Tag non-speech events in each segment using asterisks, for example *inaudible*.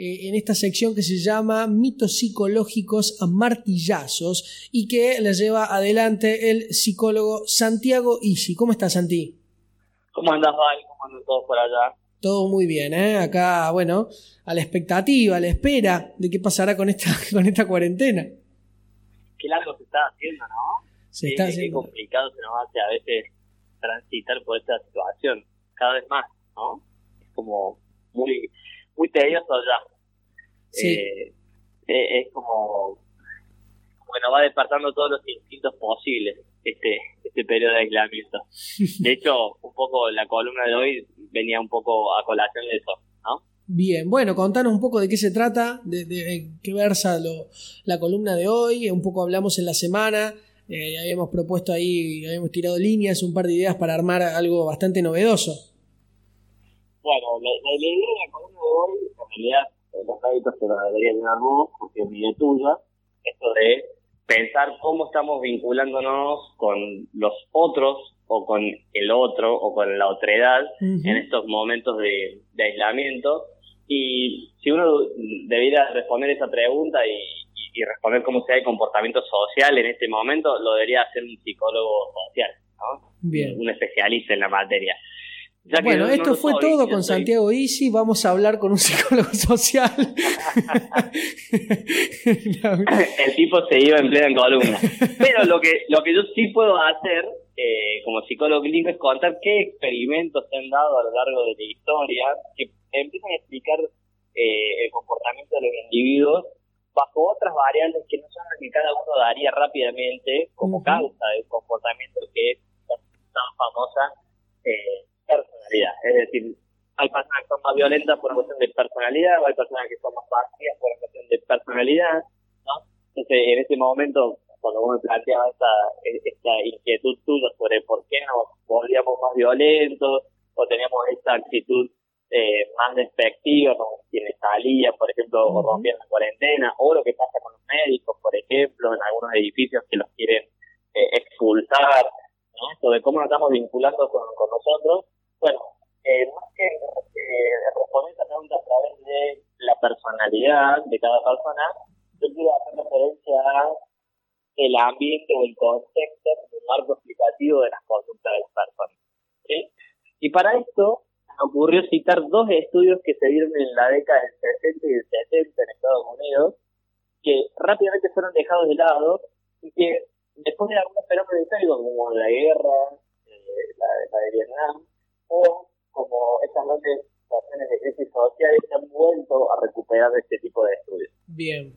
eh, en esta sección que se llama Mitos psicológicos a martillazos y que la lleva adelante el psicólogo Santiago Isi. ¿Cómo estás, Santi? ¿Cómo andas, Val? ¿Cómo andan todos por allá? Todo muy bien, ¿eh? Acá, bueno, a la expectativa, a la espera de qué pasará con esta, *laughs* con esta cuarentena. Qué largo se está haciendo, ¿no? Se está Qué haciendo. complicado se nos hace a veces transitar por esta situación, cada vez más, ¿no? Es como muy, muy tedioso ya. Sí. Eh, eh, es como, como que nos va despertando todos los instintos posibles este, este periodo de aislamiento. *laughs* De hecho, un poco la columna de hoy venía un poco a colación de eso, ¿no? Bien, bueno, contanos un poco de qué se trata, de, de qué versa lo- la columna de hoy, un poco hablamos en la semana, eh, habíamos propuesto ahí, habíamos tirado líneas, un par de ideas para armar algo bastante novedoso. Bueno, la, la idea de la columna de hoy, en realidad, los créditos se los debería llenar vos, porque es mi idea tuya, esto de pensar cómo estamos vinculándonos con los otros, o con el otro, o con la otredad, en estos momentos de, de aislamiento. Y si uno debiera responder esa pregunta y, y- y responder cómo sea el comportamiento social en este momento, lo debería hacer un psicólogo social, ¿no? Bien. Un especialista en la materia. Ya Bueno, no- no esto fue soy, todo yo con soy- Santiago Isi. Vamos a hablar con un psicólogo *laughs* social. *laughs* El tipo se iba en plena columna. Pero lo que, lo que yo sí puedo hacer eh, como psicólogo clínico es contar qué experimentos se han dado a lo largo de la historia que empiezan a explicar eh, el comportamiento de los individuos bajo otras variables que no son las que cada uno daría rápidamente como causa del comportamiento que es tan famosa eh, personalidad. Es decir, hay personas que son más violentas por una cuestión de personalidad o hay personas que son más vacías por una cuestión de personalidad, ¿no? Entonces, en ese momento, cuando vos me planteabas esta, esta inquietud tuya sobre por qué nos volvíamos más violentos o teníamos esta actitud eh, más despectiva con quienes salían, por ejemplo, o rompían la cuarentena, o lo que pasa con los médicos, por ejemplo, en algunos edificios que los quieren eh, expulsar, ¿no? Sobre cómo nos estamos vinculando con, con nosotros. Bueno, eh, más que eh, responder esta pregunta a través de la personalidad de cada persona, yo quiero hacer referencia a el ambiente o el contexto, el marco explicativo de las conductas de las personas. Y para esto ocurrió citar dos estudios que se dieron en la década del 60 y del 70 en Estados Unidos, que rápidamente fueron dejados de lado y que después de algunos fenómenos históricos como la guerra, eh, la, la de Vietnam, o como estas grandes situaciones de crisis sociales, se han vuelto a recuperar este tipo de estudios. Bien.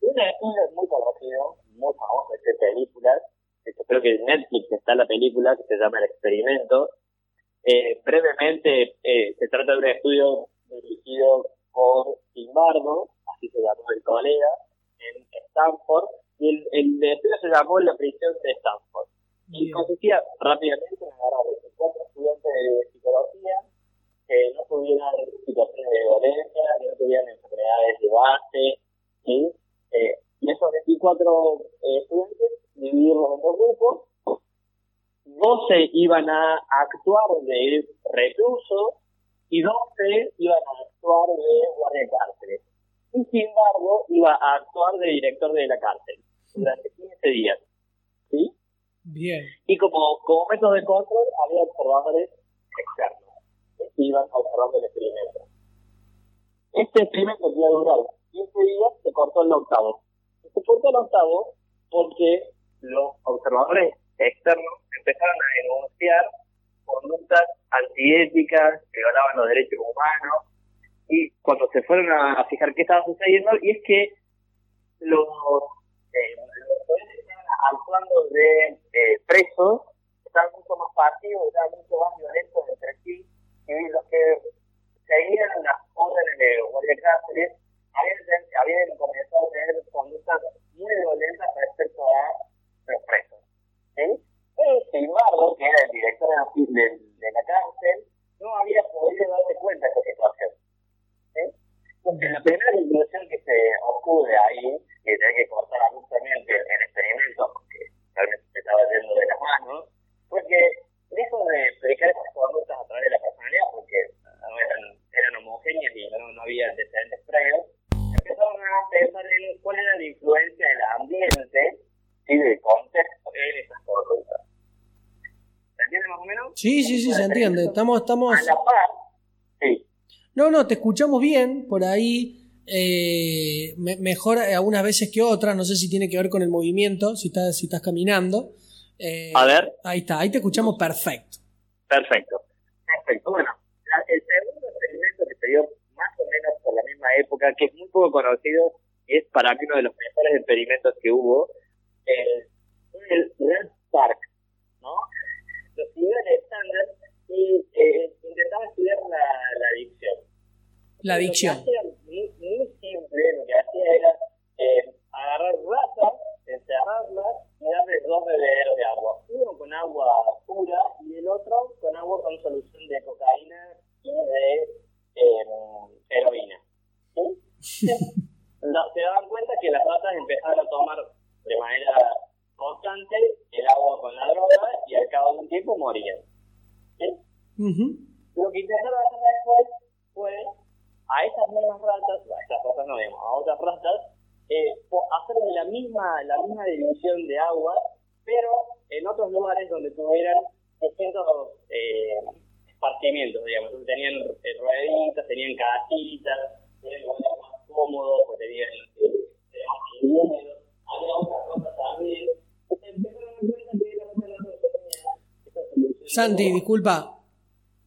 Un estudio muy conocido, muy famoso, de películas, de hecho creo que en Netflix está la película que se llama El Experimento. Eh, brevemente, eh, se trata de un estudio dirigido por Zimbardo, así se llamó el colega, en Stanford, y el, el estudio se llamó La prisión de Stanford. Y consistía rápidamente en agarrar a 24 estudiantes de psicología que no tuvieran situaciones de violencia, que no tuvieran enfermedades de base, ¿sí? Eh, y esos 24 eh, estudiantes dividirlos en dos grupos, 12 iban a actuar de recluso y 12 iban a actuar de guardia de cárceles. Y sin embargo, iba a actuar de director de la cárcel durante 15 días. ¿Sí? Bien. Y como, como método de control, había observadores externos que iban observando el experimento. Este experimento que iba durar 15 días se cortó el octavo. Se cortó el octavo porque los observadores externos empezaron a denunciar conductas antiéticas violaban los derechos humanos. Y cuando se fueron a fijar qué estaba sucediendo, y es que los, eh, los poderes que estaban actuando de presos estaban mucho más pasivos, estaban mucho más violentos entre sí, y los que seguían las órdenes de guardia de cárceles habían, habían comenzado a tener conductas muy violentas respecto a los presos. ¿sí? Pero, sin embargo, que era el director de la, de, de la cárcel, no había podido darse cuenta de esta situación. ¿sí? Entonces, la primera conclusión que se obtuve ahí, que tenía que cortar abruptamente el, el experimento, porque realmente se estaba yendo de las manos, fue que lejos de explicar esas conductas a través de la personalidad, porque no eran, eran homogéneas y no, no había antecedentes previos, Sí, sí, sí, se entiende. Estamos, estamos... A la par, sí. No, no, te escuchamos bien por ahí. Eh, me- mejor algunas veces que otras. No sé si tiene que ver con el movimiento, si estás, si estás caminando. Eh, A ver. Ahí está, ahí te escuchamos perfecto. Perfecto. Perfecto. Bueno, la- el segundo experimento que se dio más o menos por la misma época, que es muy poco conocido, es para mí uno de los mejores experimentos que hubo, el, fue el Red Park. Los niveles estándar y eh, intentaba estudiar la, la adicción. La adicción. Lo que hacía muy, muy simple, lo que hacía era eh, agarrar ratas, encerrarlas y darles dos bebederos de agua. Uno con agua pura y el otro con agua con solución de cocaína y de eh, heroína. ¿Sí? No, se daban cuenta que las ratas empezaron a tomar de manera constante el agua con la droga y al cabo de un tiempo morían. ¿Sí? Ujú. Lo que intentaron hacer después fue a esas ratas, a no digamos, a otras ratas, eh, hacerle la misma, la misma división de agua, pero en otros lugares donde tuvieran distintos eh, esparcimientos, digamos. Entonces tenían eh, rueditas, tenían casitas, tenían lugares más cómodos, pues tenían eh, más viviendas, había otras cosas también. Santi, disculpa.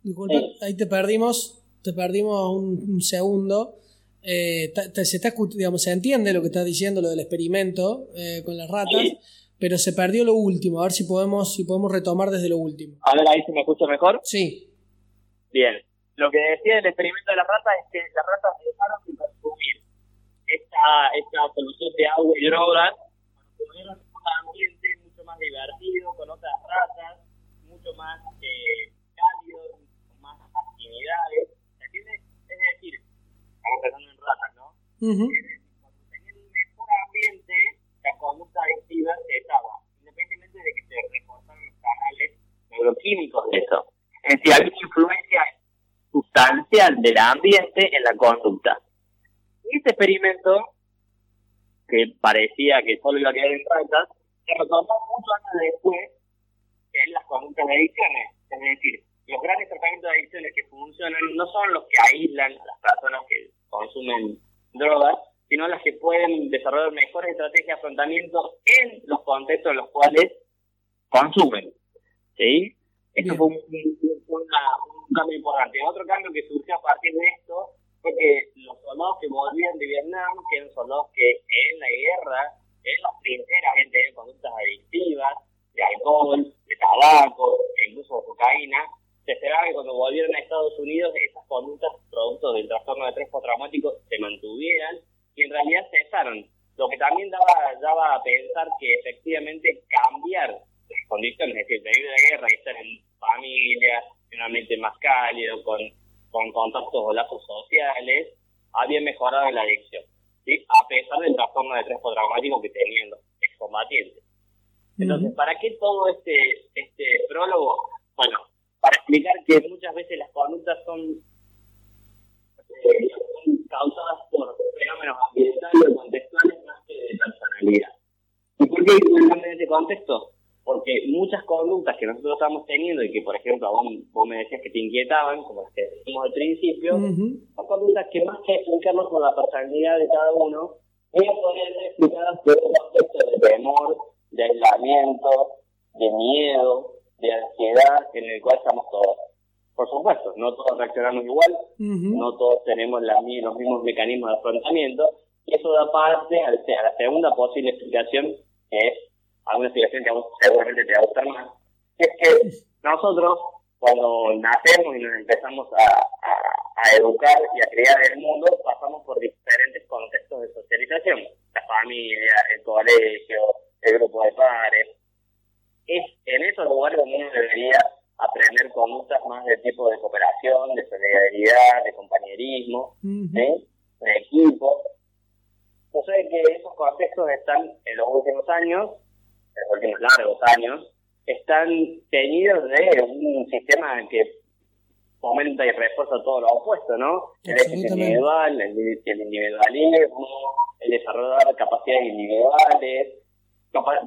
Disculpa, Sí. ahí te perdimos. Te perdimos un, un segundo. Eh, se, está, digamos, se entiende lo que estás diciendo, lo del experimento eh, con las ratas, Sí. pero se perdió lo último. A ver si podemos, si podemos retomar desde lo último. A ver, ahí se me escucha mejor. Sí. Bien, lo que decía el experimento de las ratas es que las ratas dejaron de consumir esta, esta solución de agua y drogas tuvieron un ambiente mucho más divertido, con otras ratas, mucho más eh, cálido, con más actividades. ¿Se entiende? Es decir, estamos pensando en ratas, ¿no? Ujú. cuando tenían un mejor ambiente, la conducta adictiva se estaba, independientemente de que se reforzaran los canales neuroquímicos de eso. Es decir, hay una influencia sustancial del ambiente en la conducta. Y este experimento, que parecía que solo iba a quedar en ratas, se retomó muchos años después en las conductas de adicciones. Es decir, los grandes tratamientos de adicciones que funcionan no son los que aíslan a las personas que consumen drogas, sino las que pueden desarrollar mejores estrategias de afrontamiento en los contextos en los cuales consumen. ¿Sí? Esto fue un, un- una- un cambio importante. Otro cambio que surgió a partir de esto fue que los soldados que volvían de Vietnam, que eran soldados que en la guerra, en las trincheras, habían tenido conductas adictivas, de alcohol, de tabaco, e incluso de cocaína, se esperaba que cuando volvieran a Estados Unidos esas conductas producto del trastorno de estrés postraumático se mantuvieran y en realidad cesaron. Lo que también daba, daba a pensar que efectivamente cambiar las condiciones, es decir, venir de la guerra y estar en familia, en un ambiente más cálido, con, o lazos sociales, había mejorado la adicción, ¿sí? a pesar del trastorno de estrés postraumático que tenían los excombatientes. Entonces. ¿para qué todo este, este prólogo? Bueno, para explicar que muchas veces las conductas son, eh, son causadas por fenómenos ambientales o contextuales más que de personalidad. ¿Y por qué en ese contexto? Porque muchas conductas que nosotros estamos teniendo y que, por ejemplo, vos, vos me decías que te inquietaban, como las que decimos al principio, son conductas que más que explicarnos con la personalidad de cada uno, ellas podrían ser explicadas por un contexto de temor, de aislamiento, de miedo, de ansiedad en el cual estamos todos. Por supuesto, no todos reaccionamos igual, no todos tenemos la los mismos mecanismos de afrontamiento, y eso da parte a la segunda posible explicación, que es alguna explicación que a vos seguramente te va a gustar más, es que nosotros, cuando nacemos y nos empezamos a, a- a educar y a criar el mundo, pasamos por diferentes contextos de socialización, la familia, el colegio, el grupo de pares. Es en esos lugares donde uno debería aprender conductas más de tipo de cooperación, de solidaridad, de compañerismo, Ujú. ¿sí? de equipo. Sucede que esos contextos están en los últimos años, en los últimos largos años, están teñidos de un sistema que fomenta y refuerza todo lo opuesto, ¿no? El éxito individual, el, el individualismo, el desarrollar capacidades individuales, capa-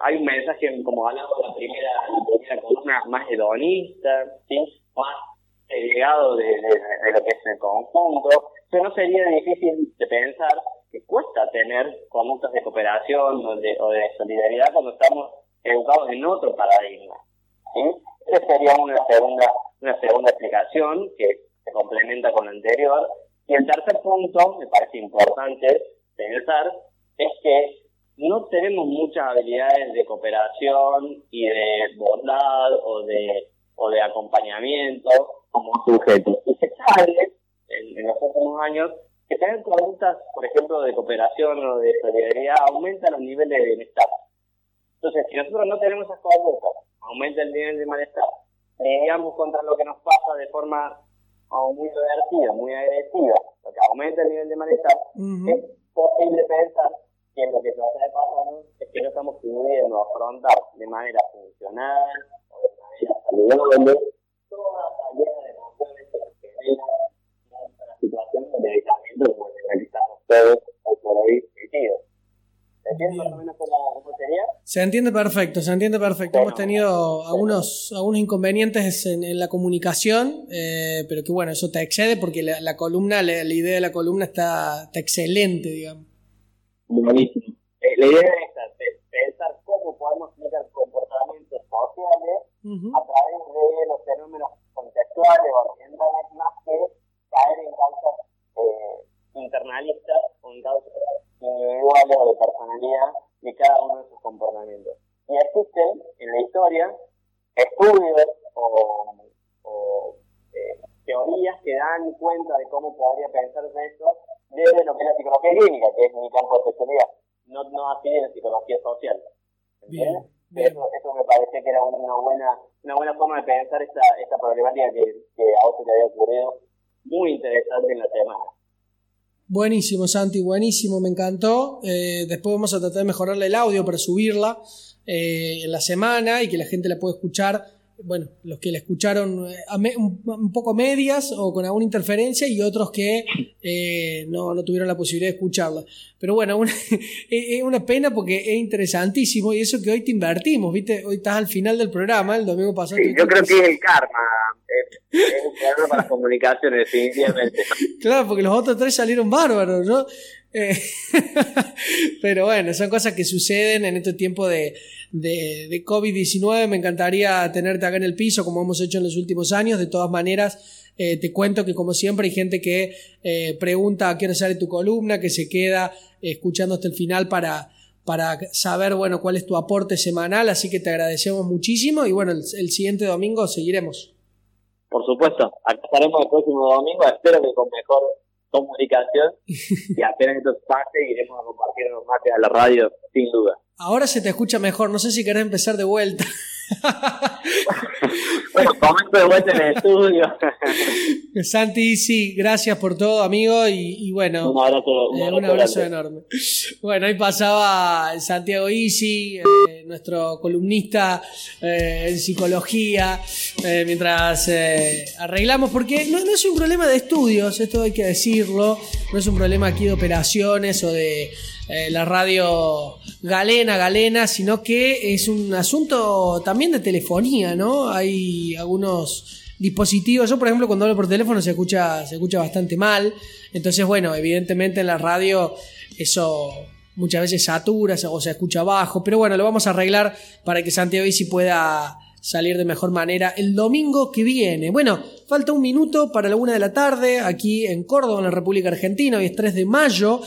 hay un mensaje, como hablamos de la primera, primera columna, más hedonista, ¿sí? más segregado de, de, lo que es el conjunto. Pero no sería difícil de pensar que cuesta tener conductas de cooperación o de, o de solidaridad cuando estamos educados en otro paradigma. ¿sí? Esa sería una segunda, una segunda explicación que se complementa con la anterior. Y el tercer punto, me parece importante pensar, es que no tenemos muchas habilidades de cooperación y de bondad o de, o de acompañamiento como sujetos. Y se sabe en, los últimos años tener conductas, por ejemplo, de cooperación o de solidaridad aumenta los niveles de bienestar. Entonces, si nosotros no tenemos esas conductas, aumenta el nivel de malestar, lidiamos contra lo que nos pasa de forma muy divertida, muy agresiva, lo que aumenta el nivel de malestar, es posible pensar que lo que nos está pasando es que no estamos pudiendo afrontar de manera funcional o de manera saludable que estamos todos hoy por hoy metidos. ¿Entiendes más o menos cómo, sería? Se entiende perfecto, se entiende perfecto. Hemos tenido algunos, algunos inconvenientes en, en la comunicación, eh, pero que bueno, eso te excede porque la, la columna, la, la, idea de la columna está, está excelente, digamos. Buenísimo. Eh, la idea es esta, pensar cómo podemos explicar comportamientos sociales a través de los fenómenos contextuales o ambientales más que caer en causas eh, internalistas o en causas individuales o de personalidad de cada uno de sus comportamientos. Y existen en la historia estudios o, o eh, teorías que dan cuenta de cómo podría pensarse esto desde lo que es la psicología clínica, que es mi campo de especialidad, no, no así la psicología social. Bien, Eso, eso, me parece que era una buena, una buena forma de pensar esta, esta problemática que, que a vos te había ocurrido, muy interesante en la semana. Buenísimo, Santi, buenísimo, me encantó. Eh, después vamos a tratar de mejorarle el audio para subirla eh, en la semana y que la gente la pueda escuchar bueno, los que la escucharon eh, un poco medias o con alguna interferencia y otros que eh, no, no, tuvieron la posibilidad de escucharla. Pero bueno, *laughs* es una pena porque es interesantísimo y eso que hoy te invertimos, ¿viste? Hoy estás al final del programa, el domingo pasado. Sí, yo creo que es el karma, es, un programa para las comunicaciones, definitivamente. *laughs* Claro, porque los otros tres salieron bárbaros, ¿no? Eh, *laughs* pero bueno, son cosas que suceden en este tiempo de, de, COVID-19. Me encantaría tenerte acá en el piso, como hemos hecho en los últimos años. De todas maneras, eh, te cuento que como siempre hay gente que eh, pregunta a qué hora sale tu columna, que se queda escuchando hasta el final para, para saber, bueno, cuál es tu aporte semanal. Así que te agradecemos muchísimo y bueno, el, el siguiente domingo seguiremos. Por supuesto, acá estaremos el próximo domingo. Espero que con mejor comunicación *laughs* y apenas esto pase iremos a compartir los mates a la radio, sin duda. Ahora se te escucha mejor, no sé si querés empezar de vuelta. *laughs* bueno, comento de vuelta en el estudio. *laughs* Santi, sí, gracias por todo, amigo, y, bueno, un abrazo, un abrazo, enorme. Bueno, ahí pasaba Santiago Isi, eh, nuestro columnista eh, en psicología, eh, mientras arreglamos, porque no, no es un problema de estudios, esto hay que decirlo, no es un problema aquí de operaciones o de la radio galena, galena, sino que es un asunto también de telefonía, ¿no? Hay algunos dispositivos. Yo, por ejemplo, cuando hablo por teléfono se escucha, se escucha bastante mal. Entonces, bueno, evidentemente en la radio eso muchas veces satura o se escucha bajo. Pero bueno, lo vamos a arreglar para que Santiago Isi pueda salir de mejor manera el domingo que viene. Bueno, falta un minuto para la una de la tarde aquí en Córdoba, en la República Argentina. Hoy es 3 de mayo